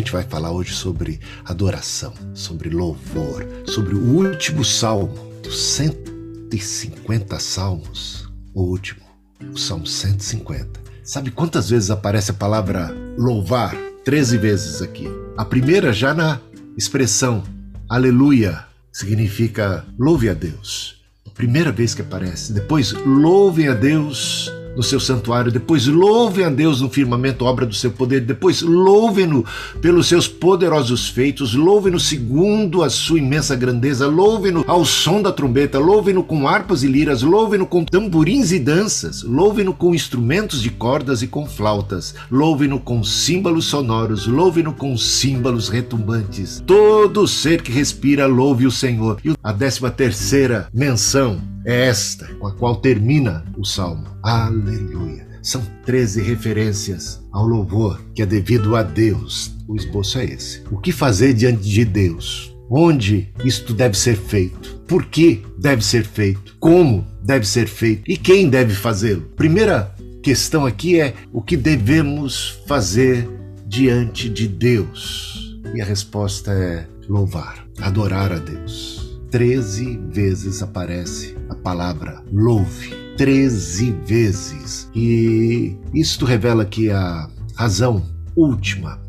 gente vai falar hoje sobre adoração, sobre louvor, sobre o último salmo dos 150 salmos, o último, o salmo 150. Sabe quantas vezes aparece a palavra louvar? Treze vezes aqui. A primeira já na expressão aleluia, significa louve a Deus. Primeira vez que aparece. Depois, louve a Deus no seu santuário, depois louvem a Deus no firmamento, obra do seu poder, depois louvem-no pelos seus poderosos feitos, louvem-no segundo a sua imensa grandeza, louvem-no ao som da trombeta, louvem-no com harpas e liras, louvem-no com tamborins e danças, louvem-no com instrumentos de cordas e com flautas, louvem-no com símbolos sonoros, louvem-no com símbolos retumbantes. Todo ser que respira louve o Senhor. E a décima terceira menção é esta com a qual termina o salmo. Aleluia. São 13 referências ao louvor que é devido a Deus. O esboço é esse. O que fazer diante de Deus? Onde isto deve ser feito? Por que deve ser feito? Como deve ser feito? E quem deve fazê-lo? Primeira questão aqui é o que devemos fazer diante de Deus? E a resposta é louvar, adorar a Deus. Treze vezes aparece palavra louve. Treze vezes. E isto revela que a razão última,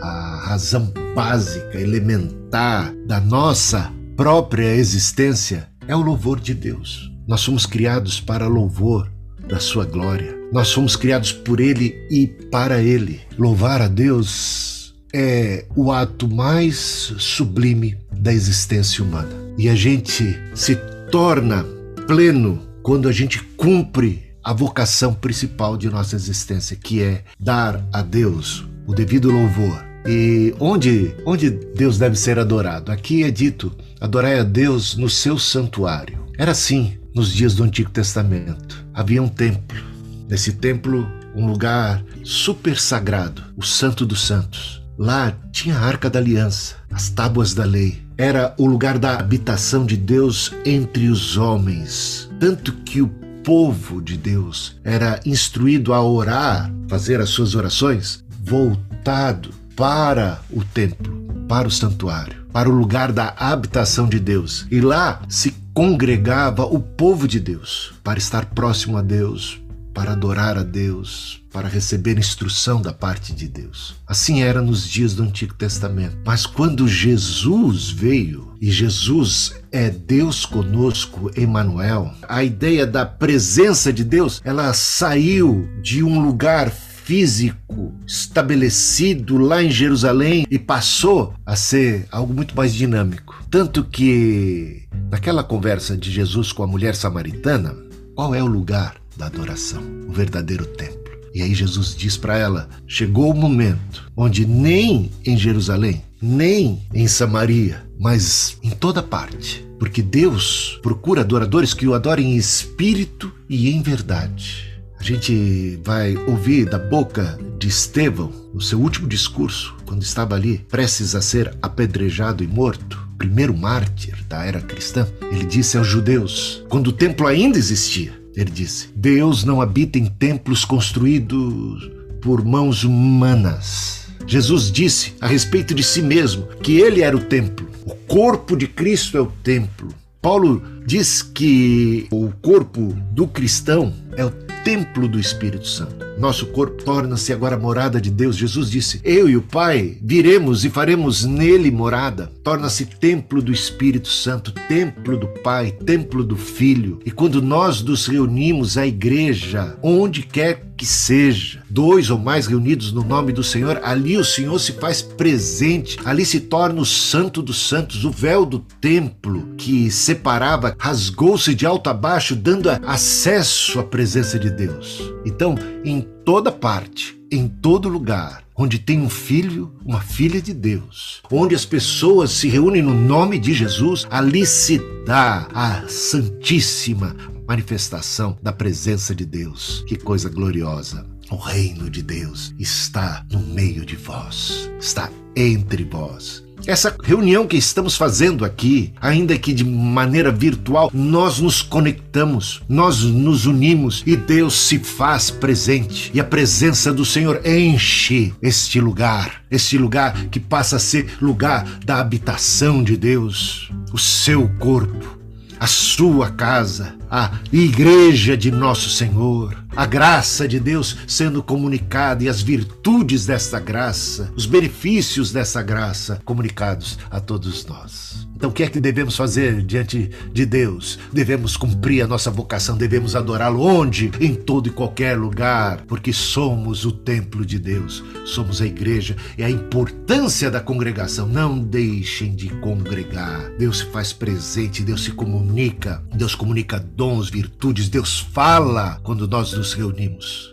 a razão básica, elementar da nossa própria existência é o louvor de Deus. Nós somos criados para louvor da sua glória. Nós somos criados por Ele e para Ele. Louvar a Deus é o ato mais sublime da existência humana. E a gente se torna pleno quando a gente cumpre a vocação principal de nossa existência, que é dar a Deus o devido louvor. E onde, onde Deus deve ser adorado? Aqui é dito: adorai a Deus no seu santuário. Era assim nos dias do Antigo Testamento. Havia um templo. Nesse templo, um lugar super sagrado, o Santo dos Santos. Lá tinha a Arca da Aliança, as tábuas da lei, era o lugar da habitação de Deus entre os homens. Tanto que o povo de Deus era instruído a orar, fazer as suas orações, voltado para o templo, para o santuário, para o lugar da habitação de Deus. E lá se congregava o povo de Deus para estar próximo a Deus, para adorar a Deus, para receber instrução da parte de Deus. Assim era nos dias do Antigo Testamento. Mas quando Jesus veio, e Jesus é Deus conosco, Emmanuel, a ideia da presença de Deus, ela saiu de um lugar físico estabelecido lá em Jerusalém e passou a ser algo muito mais dinâmico. Tanto que, naquela conversa de Jesus com a mulher samaritana, qual é o lugar da adoração, o verdadeiro templo. E aí Jesus diz para ela: chegou o momento onde nem em Jerusalém, nem em Samaria, mas em toda parte, porque Deus procura adoradores que o adorem em espírito e em verdade. A gente vai ouvir da boca de Estevão, no seu último discurso, quando estava ali prestes a ser apedrejado e morto, primeiro mártir da era cristã, ele disse aos judeus, quando o templo ainda existia: ele disse: Deus não habita em templos construídos por mãos humanas. Jesus disse a respeito de si mesmo que ele era o templo. O corpo de Cristo é o templo. Paulo diz que o corpo do cristão é o templo do Espírito Santo. Nosso corpo torna-se agora morada de Deus. Jesus disse: Eu e o Pai viremos e faremos nele morada. Torna-se templo do Espírito Santo, templo do Pai, templo do Filho. E quando nós nos reunimos, a igreja, onde quer que seja, dois ou mais reunidos no nome do Senhor, ali o Senhor se faz presente, ali se torna o Santo dos Santos, o véu do templo que separava, rasgou-se de alto a baixo, dando acesso à presença de Deus. Então, em toda parte, em todo lugar, onde tem um filho, uma filha de Deus, onde as pessoas se reúnem no nome de Jesus, ali se dá a santíssima manifestação da presença de Deus. Que coisa gloriosa! O reino de Deus está no meio de vós, está entre vós. Essa reunião que estamos fazendo aqui, ainda que de maneira virtual, nós nos conectamos, nós nos unimos e Deus se faz presente. E a presença do Senhor enche este lugar, este lugar que passa a ser lugar da habitação de Deus, o seu corpo, a sua casa, a igreja de nosso Senhor a graça de Deus sendo comunicada e as virtudes dessa graça, os benefícios dessa graça comunicados a todos nós. Então, o que é que devemos fazer diante de Deus? Devemos cumprir a nossa vocação, devemos adorá-lo onde? Em todo e qualquer lugar, porque somos o templo de Deus, somos a igreja e a importância da congregação. Não deixem de congregar. Deus se faz presente, Deus se comunica, Deus comunica dons, virtudes, Deus fala quando nós nos reunimos.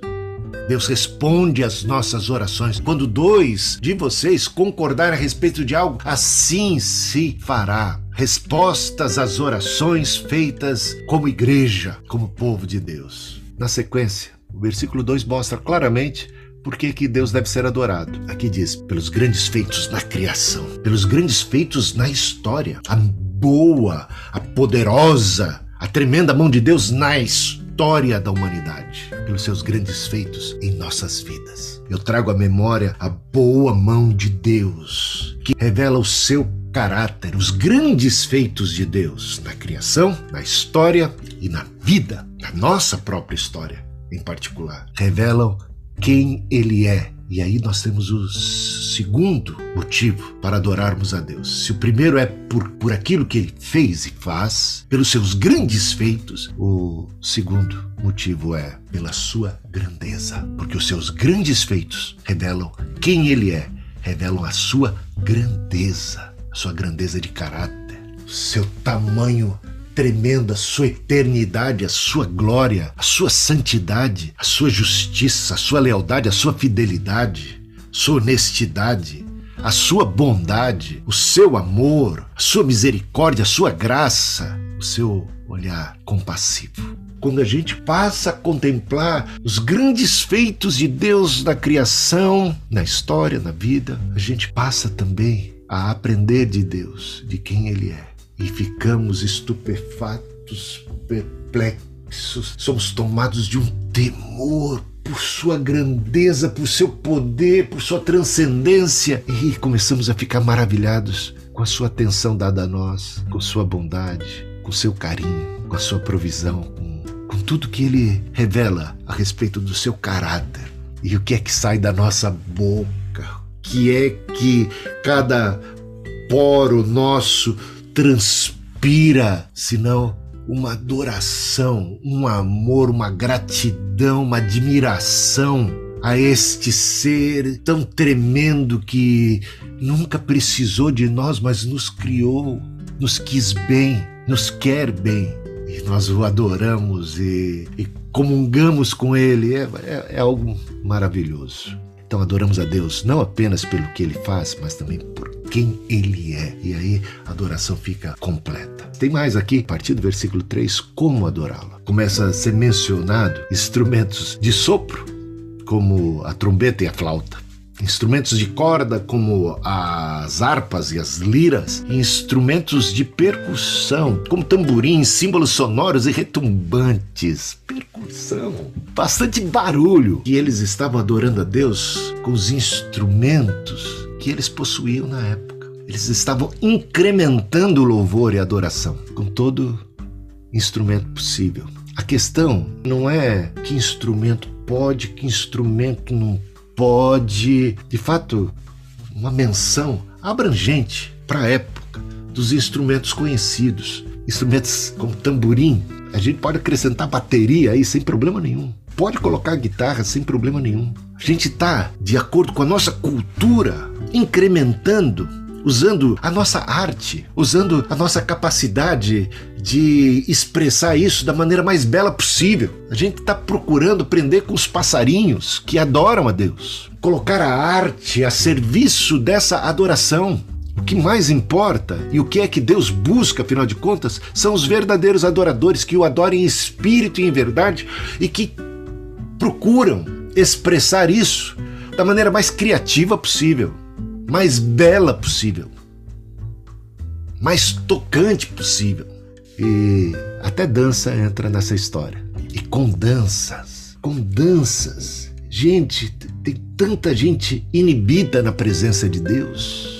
Deus responde às nossas orações. Quando dois de vocês concordarem a respeito de algo, assim se fará. Respostas às orações feitas como igreja, como povo de Deus. Na sequência, o versículo 2 mostra claramente por que, que Deus deve ser adorado. Aqui diz: pelos grandes feitos na criação, pelos grandes feitos na história, a boa, a poderosa, a tremenda mão de Deus na história da humanidade, pelos seus grandes feitos em nossas vidas. Eu trago à memória a boa mão de Deus, que revela o seu caráter, os grandes feitos de Deus na criação, na história e na vida, na nossa própria história em particular. Revelam quem Ele é e aí nós temos o segundo motivo para adorarmos a Deus. Se o primeiro é por, por aquilo que ele fez e faz, pelos seus grandes feitos, o segundo motivo é pela sua grandeza. Porque os seus grandes feitos revelam quem ele é, revelam a sua grandeza, a sua grandeza de caráter, seu tamanho tremendo, a sua eternidade, a sua glória, a sua santidade, a sua justiça, a sua lealdade, a sua fidelidade, sua honestidade, a sua bondade, o seu amor, a sua misericórdia, a sua graça, o seu olhar compassivo. Quando a gente passa a contemplar os grandes feitos de Deus na criação, na história, na vida, a gente passa também a aprender de Deus, de quem Ele é e ficamos estupefatos, perplexos, somos tomados de um temor por sua grandeza, por seu poder, por sua transcendência e começamos a ficar maravilhados com a sua atenção dada a nós, com sua bondade, com seu carinho, com a sua provisão, com, com tudo que ele revela a respeito do seu caráter. E o que é que sai da nossa boca? O que é que cada poro nosso transpira, senão uma adoração, um amor, uma gratidão, uma admiração a este ser tão tremendo que nunca precisou de nós, mas nos criou, nos quis bem, nos quer bem. E nós o adoramos e, e comungamos com ele. É, é, é algo maravilhoso. Então adoramos a Deus não apenas pelo que ele faz, mas também por quem ele é. E aí a adoração fica completa. Tem mais aqui, a partir do versículo 3, como adorá-lo. Começa a ser mencionado instrumentos de sopro, como a trombeta e a flauta. Instrumentos de corda como as harpas e as liras, instrumentos de percussão, como tamborins, símbolos sonoros e retumbantes. Percussão, bastante barulho. E eles estavam adorando a Deus com os instrumentos que eles possuíam na época. Eles estavam incrementando o louvor e a adoração com todo instrumento possível. A questão não é que instrumento pode, que instrumento não pode. De fato, uma menção abrangente para a época dos instrumentos conhecidos. Instrumentos como tamborim, a gente pode acrescentar bateria aí sem problema nenhum. Pode colocar guitarra sem problema nenhum. A gente está, de acordo com a nossa cultura, incrementando, usando a nossa arte, usando a nossa capacidade de expressar isso da maneira mais bela possível. A gente está procurando aprender com os passarinhos que adoram a Deus, colocar a arte a serviço dessa adoração. O que mais importa e o que é que Deus busca, afinal de contas, são os verdadeiros adoradores que o adorem em espírito e em verdade e que procuram expressar isso da maneira mais criativa possível, mais bela possível, mais tocante possível. E até dança entra nessa história. E com danças, com danças. Gente, tem tanta gente inibida na presença de Deus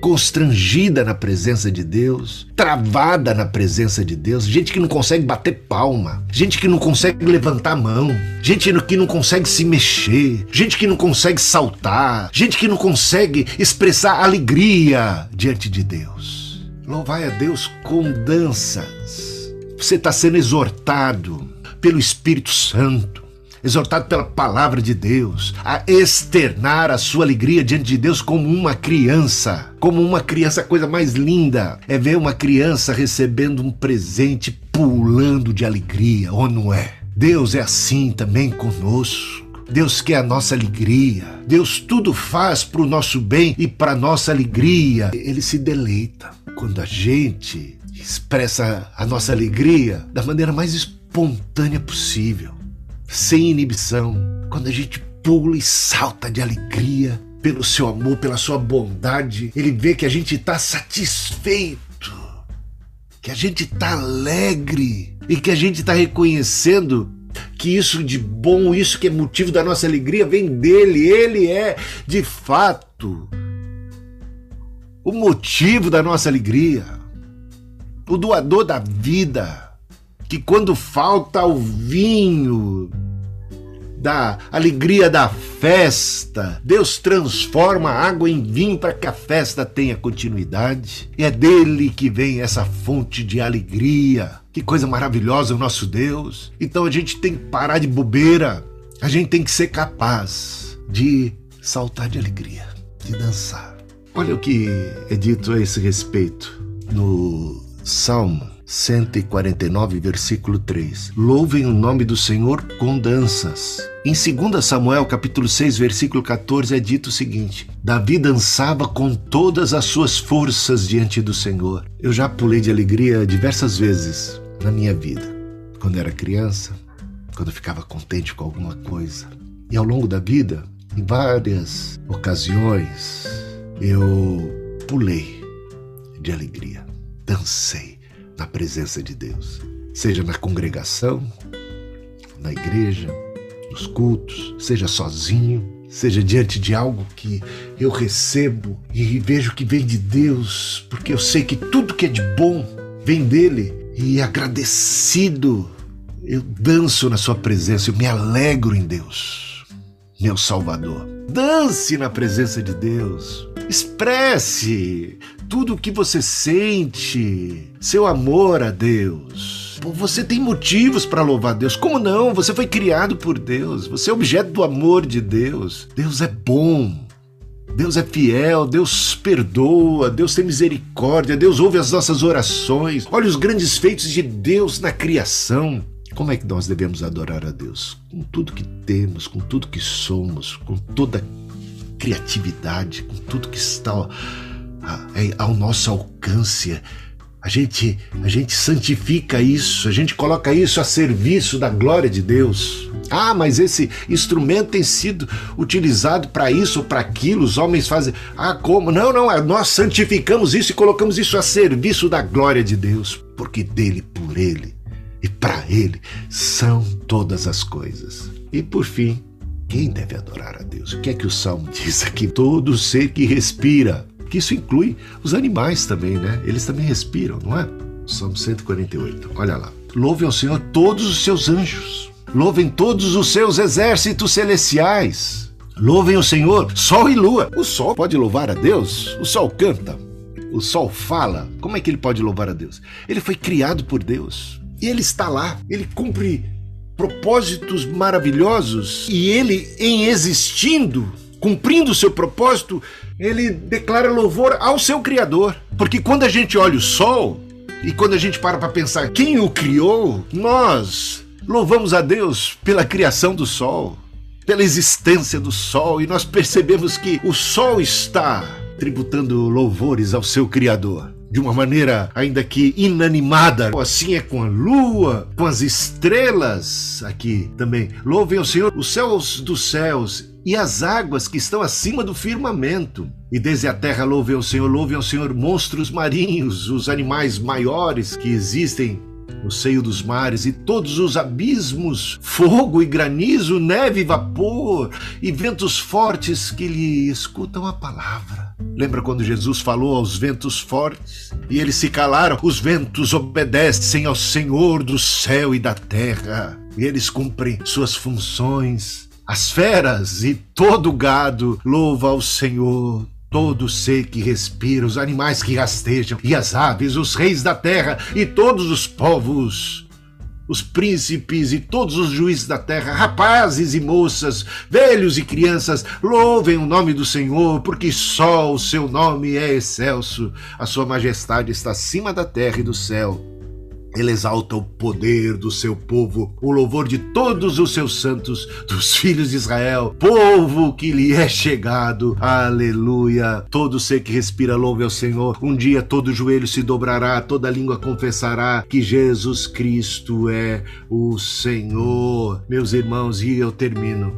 constrangida na presença de Deus, travada na presença de Deus, gente que não consegue bater palma, gente que não consegue levantar mão, gente que não consegue se mexer, gente que não consegue saltar, gente que não consegue expressar alegria diante de Deus. Louvai a Deus com danças. Você está sendo exortado pelo Espírito Santo exortado pela palavra de Deus, a externar a sua alegria diante de Deus como uma criança. Como uma criança, a coisa mais linda é ver uma criança recebendo um presente pulando de alegria, ou não é? Deus é assim também conosco. Deus quer a nossa alegria. Deus tudo faz para o nosso bem e para nossa alegria. Ele se deleita quando a gente expressa a nossa alegria da maneira mais espontânea possível sem inibição, quando a gente pula e salta de alegria pelo seu amor, pela sua bondade, ele vê que a gente está satisfeito, que a gente está alegre e que a gente está reconhecendo que isso de bom, isso que é motivo da nossa alegria, vem dele. Ele é, de fato, o motivo da nossa alegria, o doador da vida que quando falta o vinho da alegria da festa, Deus transforma a água em vinho para que a festa tenha continuidade. E é dele que vem essa fonte de alegria. Que coisa maravilhosa o nosso Deus. Então a gente tem que parar de bobeira. A gente tem que ser capaz de saltar de alegria, de dançar. Olha o que é dito a esse respeito no Salmo 149, versículo 3. Louvem o nome do Senhor com danças. Em 2 Samuel, capítulo 6, versículo 14, é dito o seguinte: Davi dançava com todas as suas forças diante do Senhor. Eu já pulei de alegria diversas vezes na minha vida. Quando era criança, quando ficava contente com alguma coisa. E ao longo da vida, em várias ocasiões, eu pulei de alegria, dancei na presença de Deus, seja na congregação, na igreja, nos cultos, seja sozinho, seja diante de algo que eu recebo e vejo que vem de Deus, porque eu sei que tudo que é de bom vem dele e agradecido eu danço na sua presença, eu me alegro em Deus, meu Salvador. Dance na presença de Deus. Expresse tudo o que você sente, seu amor a Deus. Você tem motivos para louvar Deus. Como não? Você foi criado por Deus. Você é objeto do amor de Deus. Deus é bom. Deus é fiel, Deus perdoa, Deus tem misericórdia, Deus ouve as nossas orações. Olha os grandes feitos de Deus na criação. Como é que nós devemos adorar a Deus? Com tudo que temos, com tudo que somos, com toda criatividade, com tudo que está ao nosso alcance. A gente, a gente santifica isso, a gente coloca isso a serviço da glória de Deus. Ah, mas esse instrumento tem sido utilizado para isso ou para aquilo, os homens fazem. Ah, como? Não, não, é, nós santificamos isso e colocamos isso a serviço da glória de Deus, porque dele, por ele e para ele são todas as coisas. E por fim, quem deve adorar a Deus? O que é que o Salmo diz aqui? Todo ser que respira. Que isso inclui os animais também, né? Eles também respiram, não é? Salmo 148. Olha lá. Louve ao Senhor todos os seus anjos. Louvem todos os seus exércitos celestiais. Louvem o Senhor, sol e lua. O sol pode louvar a Deus? O sol canta. O sol fala. Como é que ele pode louvar a Deus? Ele foi criado por Deus. E ele está lá. Ele cumpre propósitos maravilhosos e ele, em existindo, cumprindo o seu propósito, ele declara louvor ao seu Criador. Porque quando a gente olha o sol e quando a gente para para pensar quem o criou, nós louvamos a Deus pela criação do sol, pela existência do sol e nós percebemos que o sol está tributando louvores ao seu Criador. De uma maneira ainda que inanimada. Assim é com a lua, com as estrelas aqui também. Louvem ao Senhor os céus dos céus e as águas que estão acima do firmamento. E desde a terra louvem ao Senhor, louvem ao Senhor monstros marinhos, os animais maiores que existem no seio dos mares e todos os abismos, fogo e granizo, neve e vapor e ventos fortes que lhe escutam a palavra. Lembra quando Jesus falou aos ventos fortes e eles se calaram? Os ventos obedecem ao Senhor do céu e da terra e eles cumprem suas funções. As feras e todo gado louva ao Senhor todo ser que respira, os animais que rastejam, e as aves, os reis da terra e todos os povos, os príncipes e todos os juízes da terra, rapazes e moças, velhos e crianças, louvem o nome do Senhor, porque só o seu nome é excelso, a sua majestade está acima da terra e do céu. Ele exalta o poder do seu povo, o louvor de todos os seus santos, dos filhos de Israel, povo que lhe é chegado. Aleluia! Todo ser que respira louve ao Senhor. Um dia todo joelho se dobrará, toda língua confessará que Jesus Cristo é o Senhor. Meus irmãos, e eu termino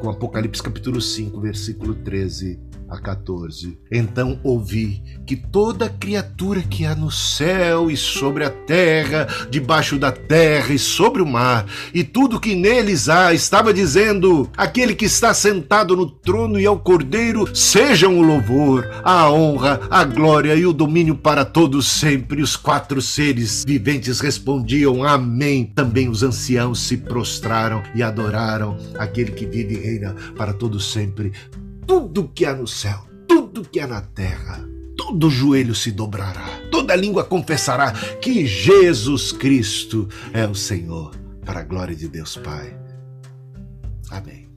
com Apocalipse capítulo 5, versículo 13 a 14. Então ouvi que toda criatura que há no céu e sobre a terra, debaixo da terra e sobre o mar, e tudo que neles há, estava dizendo: Aquele que está sentado no trono e ao cordeiro, sejam o louvor, a honra, a glória e o domínio para todos sempre. Os quatro seres viventes respondiam: Amém. Também os anciãos se prostraram e adoraram aquele que vive e reina para todos sempre tudo que há no céu, tudo que há na terra, todo joelho se dobrará, toda língua confessará que Jesus Cristo é o Senhor, para a glória de Deus Pai. Amém.